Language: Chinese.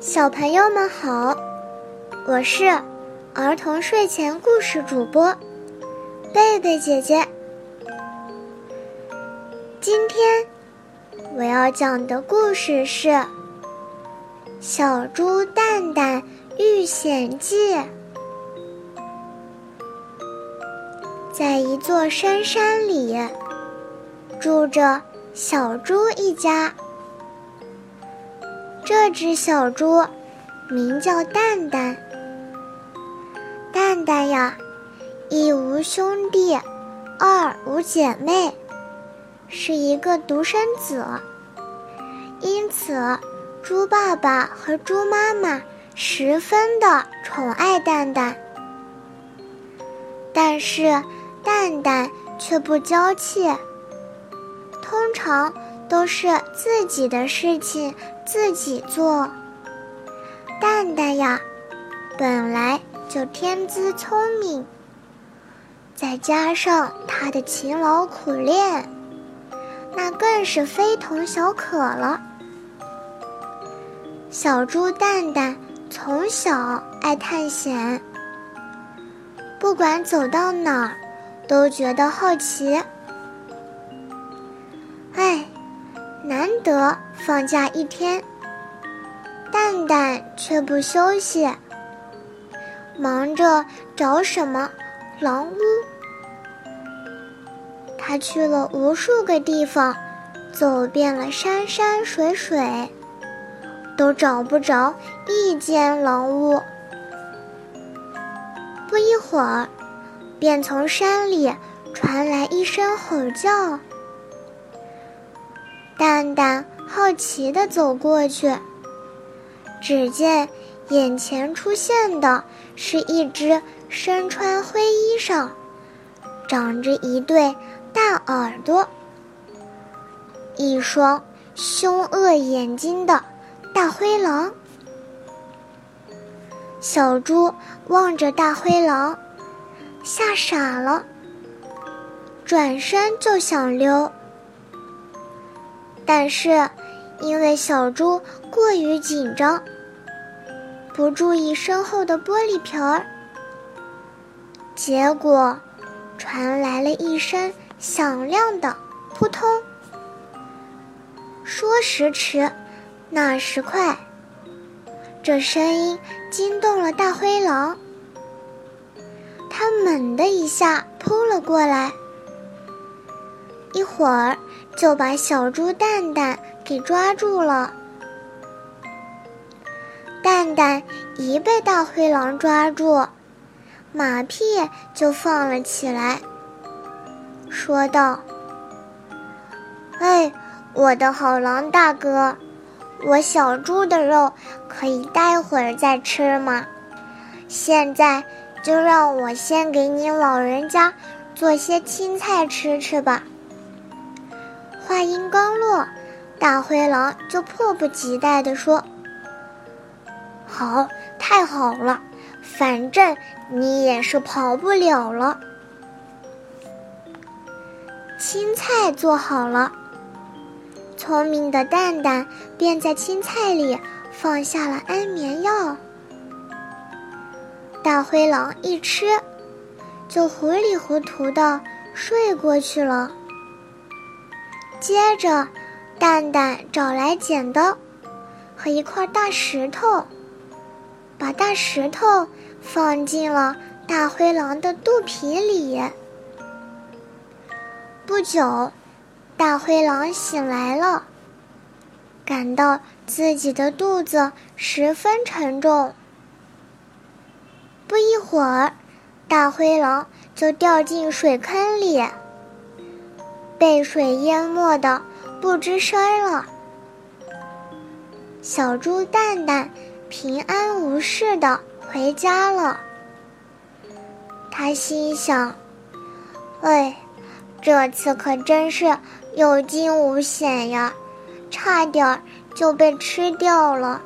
小朋友们好，我是儿童睡前故事主播贝贝姐姐。今天我要讲的故事是《小猪蛋蛋遇险记》。在一座深山里，住着小猪一家。这只小猪名叫蛋蛋。蛋蛋呀，一无兄弟，二无姐妹，是一个独生子。因此，猪爸爸和猪妈妈十分的宠爱蛋蛋。但是，蛋蛋却不娇气，通常都是自己的事情。自己做。蛋蛋呀，本来就天资聪明，再加上他的勤劳苦练，那更是非同小可了。小猪蛋蛋从小爱探险，不管走到哪儿，都觉得好奇。哎。难得放假一天，蛋蛋却不休息，忙着找什么狼屋。他去了无数个地方，走遍了山山水水，都找不着一间狼屋。不一会儿，便从山里传来一声吼叫。蛋蛋好奇地走过去，只见眼前出现的是一只身穿灰衣裳、长着一对大耳朵、一双凶恶眼睛的大灰狼。小猪望着大灰狼，吓傻了，转身就想溜。但是，因为小猪过于紧张，不注意身后的玻璃瓶儿，结果传来了一声响亮的“扑通”。说时迟，那时快，这声音惊动了大灰狼，它猛地一下扑了过来，一会儿。就把小猪蛋蛋给抓住了。蛋蛋一被大灰狼抓住，马屁就放了起来，说道：“哎，我的好狼大哥，我小猪的肉可以待会儿再吃吗？现在就让我先给你老人家做些青菜吃吃吧。”话音刚落，大灰狼就迫不及待地说：“好，太好了，反正你也是跑不了了。”青菜做好了，聪明的蛋蛋便在青菜里放下了安眠药。大灰狼一吃，就糊里糊涂的睡过去了。接着，蛋蛋找来剪刀和一块大石头，把大石头放进了大灰狼的肚皮里。不久，大灰狼醒来了，感到自己的肚子十分沉重。不一会儿，大灰狼就掉进水坑里。被水淹没的不吱声了。小猪蛋蛋平安无事的回家了。他心想：“哎，这次可真是有惊无险呀，差点就被吃掉了。”